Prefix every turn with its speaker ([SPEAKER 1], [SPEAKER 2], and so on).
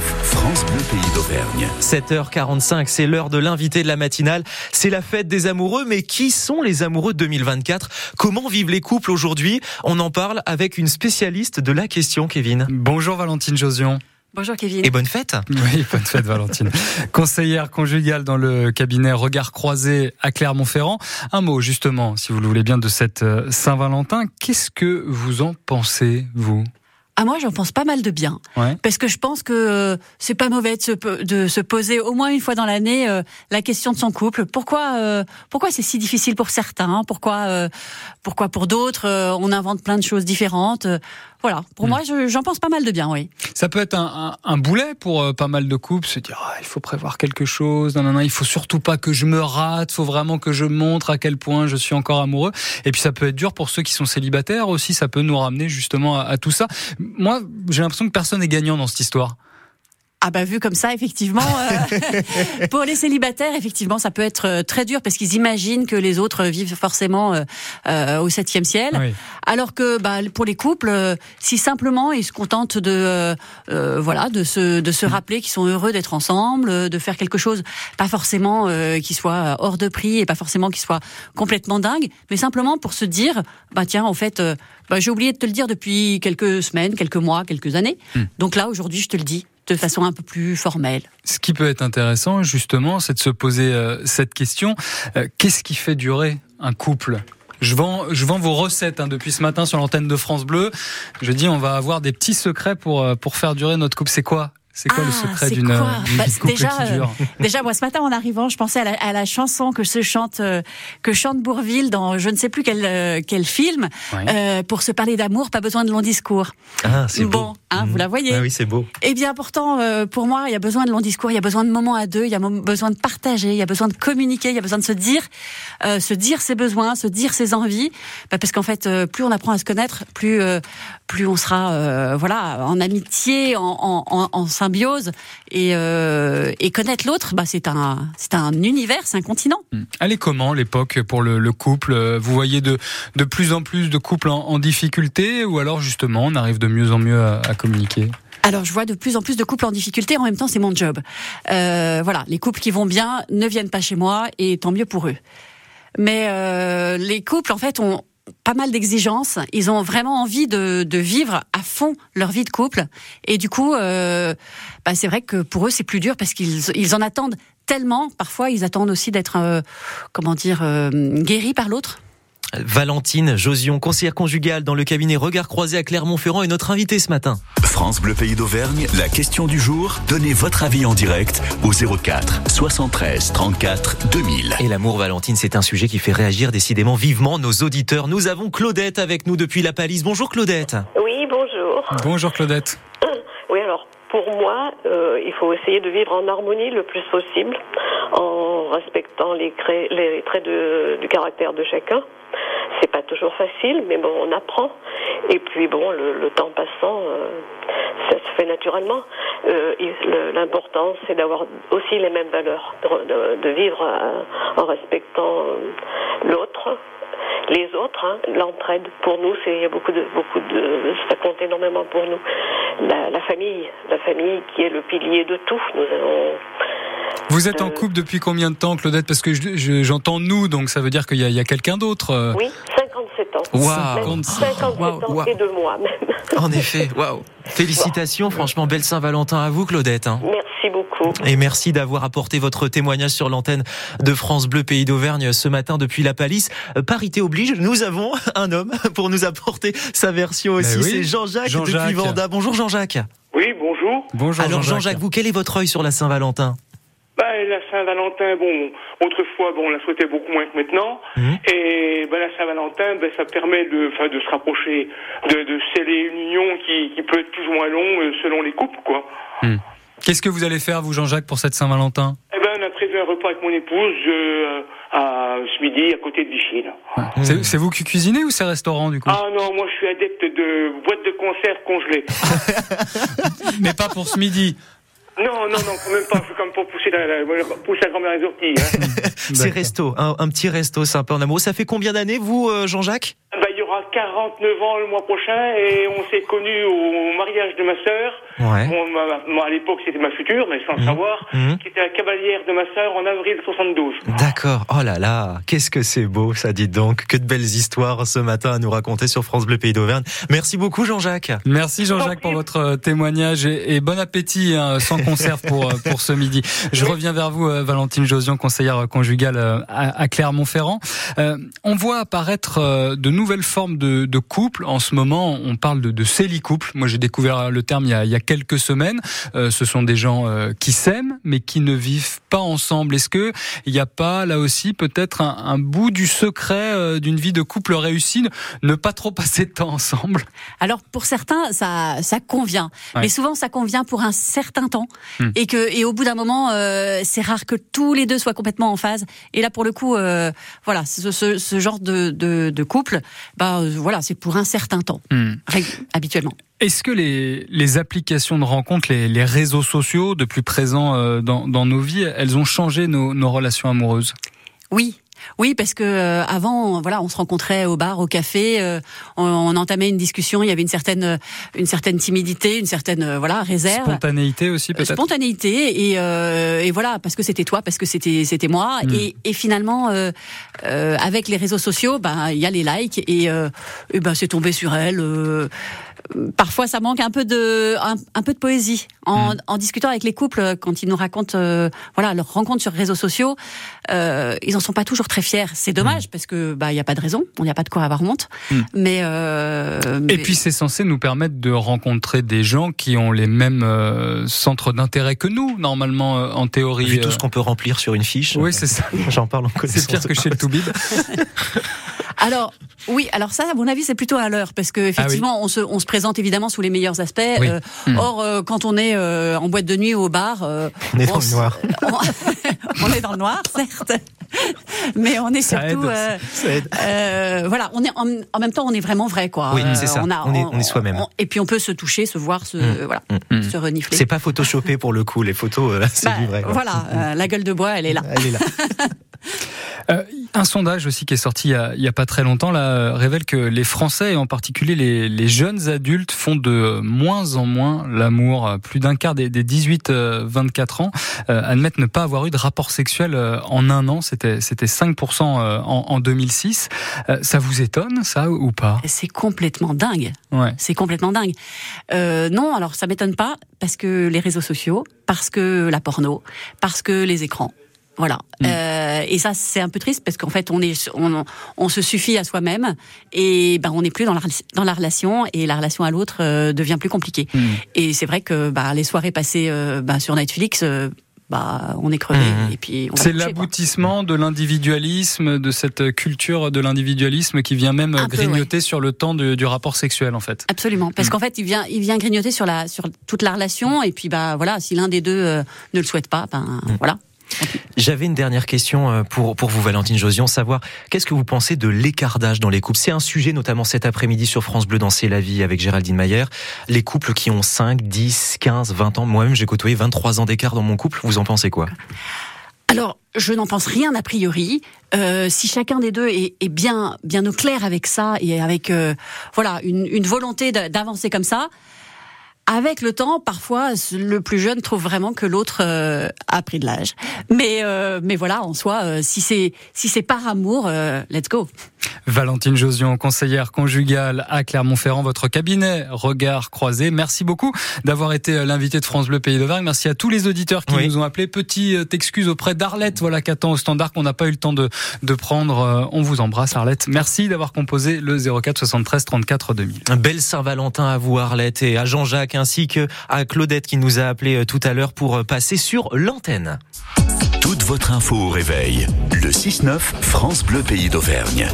[SPEAKER 1] France Bleu Pays d'Auvergne.
[SPEAKER 2] 7h45, c'est l'heure de l'invité de la matinale. C'est la fête des amoureux, mais qui sont les amoureux de 2024 Comment vivent les couples aujourd'hui? On en parle avec une spécialiste de la question, Kevin.
[SPEAKER 3] Bonjour Valentine Josion.
[SPEAKER 4] Bonjour Kevin.
[SPEAKER 2] Et bonne fête
[SPEAKER 3] Oui, bonne fête Valentine. Conseillère conjugale dans le cabinet Regard Croisé à Clermont-Ferrand. Un mot justement, si vous le voulez bien, de cette euh, Saint-Valentin. Qu'est-ce que vous en pensez, vous?
[SPEAKER 4] Ah moi j'en pense pas mal de bien
[SPEAKER 3] Ouais.
[SPEAKER 4] parce que je pense que euh, c'est pas mauvais de se, de se poser au moins une fois dans l'année euh, la question de son couple. Pourquoi euh, pourquoi c'est si difficile pour certains? Pourquoi euh, pourquoi pour d'autres euh, on invente plein de choses différentes? Voilà. Pour
[SPEAKER 3] Hmm.
[SPEAKER 4] moi je- j'en pense pas mal de bien. Oui.
[SPEAKER 3] Ça peut être un, un- un boulet pour euh, pas mal de couples, se dire Ah, il faut prévoir quelque chose, non, non, non, il faut surtout pas que je me rate, faut vraiment que je montre à quel point je suis encore amoureux. Et puis ça peut être dur pour ceux qui sont célibataires aussi, ça peut nous ramener justement à, à tout ça. Moi, j'ai l'impression que personne n'est gagnant dans cette histoire.
[SPEAKER 4] Ah bah vu comme ça, effectivement, euh, pour les célibataires, effectivement, ça peut être euh, très dur parce qu'ils imaginent que les autres vivent forcément euh, euh, au septième ciel.
[SPEAKER 3] Oui.
[SPEAKER 4] Alors que bah, pour les couples, euh, si simplement ils se contentent de voilà de se de se rappeler qu'ils sont heureux d'être ensemble, de faire quelque chose, pas forcément euh, qui soit hors de prix et pas forcément qui soit complètement dingue, mais simplement pour se dire bah tiens en fait euh, bah, j'ai oublié de te le dire depuis quelques semaines, quelques mois, quelques années. Donc là aujourd'hui je te le dis de façon un peu plus formelle.
[SPEAKER 3] Ce qui peut être intéressant, justement, c'est de se poser euh, cette question Euh, qu'est-ce qui fait durer un couple? Je vends, je vends vos recettes hein, depuis ce matin sur l'antenne de France Bleu. Je dis, on va avoir des petits secrets pour euh, pour faire durer notre couple. C'est quoi? C'est quoi le
[SPEAKER 4] Ah,
[SPEAKER 3] secret
[SPEAKER 4] c'est
[SPEAKER 3] d'une
[SPEAKER 4] quoi
[SPEAKER 3] d'une
[SPEAKER 4] Bah, déjà,
[SPEAKER 3] qui dure
[SPEAKER 4] Déjà, moi, ce matin, en arrivant, je pensais à la, à la chanson que se chante, euh, que chante Bourville dans je ne sais plus quel, euh, quel film. Euh, pour se parler d'amour, pas besoin de longs discours.
[SPEAKER 2] Ah, c'est
[SPEAKER 4] Bon,
[SPEAKER 2] beau.
[SPEAKER 4] hein, vous la voyez.
[SPEAKER 2] Ah oui, c'est beau.
[SPEAKER 4] Eh bien, pourtant, euh, pour moi, il y a besoin de longs discours, il y a besoin de moments à deux, il y a besoin de partager, il y a besoin de communiquer, il y a besoin de se dire, euh, se dire ses besoins, se dire ses envies, Bah, parce qu'en fait, euh, plus on apprend à se connaître, plus euh, plus on sera, euh, voilà, en amitié, en, en, en- en symbiose, et, euh, et connaître l'autre, bah, c'est un c'est un univers, c'est un continent.
[SPEAKER 3] Elle est comment l'époque pour le, le couple? Vous voyez de de plus en plus de couples en, en difficulté ou alors justement on arrive de mieux en mieux à, à communiquer?
[SPEAKER 4] Alors, je vois de plus en plus de couples en difficulté. En même temps, c'est mon job. Euh, voilà, les couples qui vont bien ne viennent pas chez moi, et tant mieux pour eux. Mais euh, les couples, en fait, ont pas mal d'exigences. Ils ont vraiment envie de, de vivre à fond leur vie de couple. Et du coup, euh, bah, c'est vrai que pour eux, c'est plus dur parce qu'ils ils en attendent tellement. Parfois, ils attendent aussi d'être, euh, comment dire, euh, guéris par l'autre.
[SPEAKER 2] Valentine Josion, conseillère conjugale dans le cabinet Regard Croisé à Clermont-Ferrand est notre invitée ce matin.
[SPEAKER 1] France Bleu Pays d'Auvergne, la question du jour. Donnez votre avis en direct au 04 73 34 2000.
[SPEAKER 2] Et l'amour, Valentine, c'est un sujet qui fait réagir décidément vivement nos auditeurs. Nous avons Claudette avec nous depuis la Palisse. Bonjour Claudette.
[SPEAKER 5] Oui, bonjour.
[SPEAKER 3] Bonjour Claudette.
[SPEAKER 5] Pour moi, euh, il faut essayer de vivre en harmonie le plus possible, en respectant les, traits du caractère de chacun. C'est pas toujours facile, mais bon, on apprend. Et puis bon, le, temps passant, euh, ça se fait naturellement. Euh, L'important, c'est d'avoir aussi les mêmes valeurs, de, vivre en respectant l'autre, les autres, hein, l'entraide. Pour nous, c'est beaucoup de beaucoup de ça compte énormément pour nous. La, la famille, la famille qui est le pilier de tout. Nous avons
[SPEAKER 3] Vous êtes en couple depuis combien de temps Claudette? Parce que je- je- j'entends nous, donc ça veut dire qu'il y a, a quelqu'un d'autre. euh.
[SPEAKER 5] oui 57 ans.
[SPEAKER 2] Waouh.
[SPEAKER 5] Même 57
[SPEAKER 2] Waouh,
[SPEAKER 5] ans
[SPEAKER 2] waouh.
[SPEAKER 5] et deux mois même.
[SPEAKER 2] En effet, waouh. Félicitations, franchement, belle Saint-Valentin à vous Claudette. hein.
[SPEAKER 5] Merci beaucoup.
[SPEAKER 2] Et merci d'avoir apporté votre témoignage sur l'antenne de France Bleu Pays d'Auvergne ce matin depuis la Palisse. Euh, Parité oblige, nous avons un homme pour nous apporter sa version aussi.
[SPEAKER 3] Mais oui,
[SPEAKER 2] C'est Jean-Jacques
[SPEAKER 3] Jean-Jacques.
[SPEAKER 2] depuis Vanda. Bonjour Jean-Jacques.
[SPEAKER 6] Oui, bonjour.
[SPEAKER 3] Bonjour
[SPEAKER 2] Alors
[SPEAKER 3] Jean-Jacques.
[SPEAKER 2] Jean-Jacques, vous, quel est votre œil sur la Saint-Valentin?
[SPEAKER 6] Ben, la Saint-Valentin, bon, autrefois, bon, on la souhaitait beaucoup moins que maintenant.
[SPEAKER 2] Mhm.
[SPEAKER 6] Et ben, la Saint-Valentin, ben, ça permet de, enfin, de se rapprocher, de, de sceller une union qui, qui peut être plus ou moins longue euh, selon les couples, quoi.
[SPEAKER 3] Qu'est-ce que vous allez faire, vous Jean-Jacques, pour cette Saint-Valentin?
[SPEAKER 6] Eh ben, on a prévu un repas avec mon épouse euh, à ce midi à côté de Vichy.
[SPEAKER 3] C'est c'est vous qui cuisinez ou c'est restaurant du coup?
[SPEAKER 6] Ah non, moi je suis adepte de boîtes de conserve congelées.
[SPEAKER 3] Mais pas pour ce midi.
[SPEAKER 6] Non, non, non, quand même pas. C'est comme pour pousser la, la, pousser la grand-mère les orties. Hein.
[SPEAKER 2] C'est resto, un, un petit resto sympa en amour. Ça fait combien d'années, vous, euh, Jean-Jacques?
[SPEAKER 6] 49 ans le mois prochain et on s'est connus au mariage de ma sœur.
[SPEAKER 2] Ouais.
[SPEAKER 6] Bon, ma- à l'époque, c'était ma future, mais sans le
[SPEAKER 2] Mhm.
[SPEAKER 6] savoir,
[SPEAKER 2] Mhm.
[SPEAKER 6] qui était la cavalière de ma sœur en avril 72.
[SPEAKER 2] D'accord. Oh là là, qu'est-ce que c'est beau, ça dit donc. Que de belles histoires ce matin à nous raconter sur France Bleu Pays d'Auvergne. Merci beaucoup Jean-Jacques.
[SPEAKER 3] Merci Jean-Jacques pour votre euh, témoignage et, et bon appétit hein, sans conserve pour euh, pour ce midi. Je reviens vers vous euh, Valentine Josion, conseillère conjugale euh, à, à Clermont-Ferrand. Euh, on voit apparaître euh, de nouvelles formes de, de couples. En ce moment, on parle de, de célicouple. Moi, j'ai découvert le terme il y a, il y a quelques semaines. Euh, ce sont des gens euh, qui s'aiment mais qui ne vivent pas ensemble. Est-ce que il n'y a pas là aussi peut-être un, un bout du secret euh, d'une vie de couple réussie, ne- ne pas trop passer de temps ensemble?
[SPEAKER 4] Alors pour certains, ça, ça convient,
[SPEAKER 3] Ouais.
[SPEAKER 4] mais souvent ça convient pour un certain temps,
[SPEAKER 3] Hmm.
[SPEAKER 4] et que et au bout d'un moment, c'est rare que tous les deux soient complètement en phase. Et là, pour le coup, voilà, ce, ce, ce genre de, de, de couple, bah voilà, c'est pour un certain temps,
[SPEAKER 3] Hmm.
[SPEAKER 4] habituellement.
[SPEAKER 3] Est-ce que les, les applications de rencontre, les, les réseaux sociaux, de plus présents euh, dans, dans nos vies, elles ont changé nos, nos relations amoureuses?
[SPEAKER 4] Oui. Oui, parce que euh, avant, voilà, on se rencontrait au bar, au café, euh, on, on entamait une discussion, il y avait une certaine, une certaine timidité, une certaine, euh, voilà, réserve.
[SPEAKER 3] Spontanéité aussi
[SPEAKER 4] Euh,
[SPEAKER 3] peut-être
[SPEAKER 4] spontanéité et, euh, et voilà parce que c'était toi parce que c'était c'était moi
[SPEAKER 3] Mm.
[SPEAKER 4] et, et finalement euh, euh, avec les réseaux sociaux ben il y a les likes et, euh, et ben c'est tombé sur elle euh, parfois ça manque un peu de un, un peu de poésie en,
[SPEAKER 3] Mm.
[SPEAKER 4] en discutant avec les couples quand ils nous racontent euh, voilà leurs rencontres sur les réseaux sociaux euh, ils en sont pas toujours très fiers c'est dommage parce que bah il y a pas de raison on n'y a pas de quoi avoir honte
[SPEAKER 3] Mm.
[SPEAKER 4] mais, euh,
[SPEAKER 3] Et
[SPEAKER 4] mais-
[SPEAKER 3] puis c'est censé nous permettre de rencontrer des gens qui ont les mêmes euh, centres d'intérêt que nous, normalement euh, en théorie.
[SPEAKER 2] Vu tout
[SPEAKER 3] euh.
[SPEAKER 2] ce qu'on peut remplir sur une fiche.
[SPEAKER 3] Oui, c'est ça.
[SPEAKER 2] J'en parle en
[SPEAKER 3] C'est
[SPEAKER 2] connaissance.
[SPEAKER 3] pire que chez le Toubib.
[SPEAKER 4] Alors oui, alors ça, à mon avis, c'est plutôt à l'heure parce que effectivement, on, se, on se présente évidemment sous les meilleurs aspects.
[SPEAKER 3] Ah Oui.
[SPEAKER 4] Euh,
[SPEAKER 3] Hmm.
[SPEAKER 4] Or, euh, quand on est euh, en boîte de nuit ou au bar, euh,
[SPEAKER 2] On est dans le noir.
[SPEAKER 4] on, on est dans le noir, certes, mais on est
[SPEAKER 3] Ça
[SPEAKER 4] surtout,
[SPEAKER 3] aide.
[SPEAKER 4] euh,
[SPEAKER 2] Ça aide.
[SPEAKER 4] euh, voilà, on est en, en même temps, on est vraiment vrai, quoi.
[SPEAKER 2] Oui, c'est ça. On est- on est soi-même.
[SPEAKER 4] et puis on peut se toucher, se voir, se
[SPEAKER 2] Hmm.
[SPEAKER 4] voilà,
[SPEAKER 3] Hmm.
[SPEAKER 4] se renifler.
[SPEAKER 2] C'est pas photoshopé pour le coup. Les photos, euh, c'est
[SPEAKER 4] Bah,
[SPEAKER 2] du vrai. quoi.
[SPEAKER 4] Voilà, la gueule de bois, elle est là.
[SPEAKER 2] Elle est là.
[SPEAKER 3] Euh, un sondage aussi qui est sorti il y a, il y a pas très longtemps là euh, révèle que les Français et en particulier les, les jeunes adultes font de moins en moins l'amour. Euh, Plus d'un quart des, des 18-24 ans euh, admettent ne pas avoir eu de rapport sexuel euh, en un an. C'était c'était 5% euh, en, en 2006. Euh, ça vous étonne ça ou pas?
[SPEAKER 4] C'est complètement dingue.
[SPEAKER 3] Ouais.
[SPEAKER 4] C'est complètement dingue. Euh, non, alors ça m'étonne pas parce que les réseaux sociaux, parce que la porno, parce que les écrans. Voilà.
[SPEAKER 3] Mm.
[SPEAKER 4] Euh, et ça, c'est un peu triste parce qu'en fait, on est, on, on se suffit à soi-même et ben on n'est plus dans la, dans la relation et la relation à l'autre euh, devient plus compliquée.
[SPEAKER 3] Mm.
[SPEAKER 4] Et c'est vrai que bah, les soirées passées euh, bah, sur Netflix, euh, bah on est crevé
[SPEAKER 2] Mhm.
[SPEAKER 4] et puis
[SPEAKER 3] C'est l'aboutissement de l'individualisme, de cette culture de l'individualisme qui vient même
[SPEAKER 4] Un peu,
[SPEAKER 3] grignoter sur le temps de- du rapport sexuel en fait.
[SPEAKER 4] Absolument, parce
[SPEAKER 3] Mm.
[SPEAKER 4] qu'en fait, il vient, il vient grignoter sur la, sur toute la relation, et puis bah voilà, si l'un des deux euh, ne le souhaite pas, ben voilà.
[SPEAKER 2] J'avais une dernière question euh, pour, pour vous, Valentine Josion, savoir qu'est-ce que vous pensez de l'écartage dans les couples? C'est un sujet notamment cet après-midi sur France Bleu dans C'est la vie avec Géraldine Mayer. Les couples qui ont 5, 10, 15, 20 ans. Moi-même, j'ai côtoyé 23 ans d'écart dans mon couple. Vous en pensez quoi?
[SPEAKER 4] Alors, je n'en pense rien a priori. Euh, si chacun des deux est, bien, bien au clair avec ça et avec euh, voilà une, volonté d'avancer comme ça. Avec le temps, parfois, le plus jeune trouve vraiment que l'autre euh, a pris de l'âge. Mais, euh, mais voilà, en soi, euh, si c'est si c'est par amour, euh, let's go.
[SPEAKER 3] Valentine Josion, conseillère conjugale à Clermont-Ferrand, votre cabinet Regard Croisé. Merci beaucoup d'avoir été l'invité de France Bleu Pays d'Auvergne. Merci à tous les auditeurs qui
[SPEAKER 2] Oui.
[SPEAKER 3] nous ont appelés. Petite excuse auprès d'Arlette, voilà, qui attend au standard qu'on n'a pas eu le temps de, de prendre. Euh, On vous embrasse, Arlette. Merci d'avoir composé le 04 73 34 2000.
[SPEAKER 2] Un bel Saint-Valentin à vous, Arlette, et à Jean-Jacques, ainsi que à Claudette qui nous a appelé euh, tout à l'heure pour euh, passer sur l'antenne.
[SPEAKER 1] Toute votre info au réveil. Le 6-9, France Bleu Pays d'Auvergne.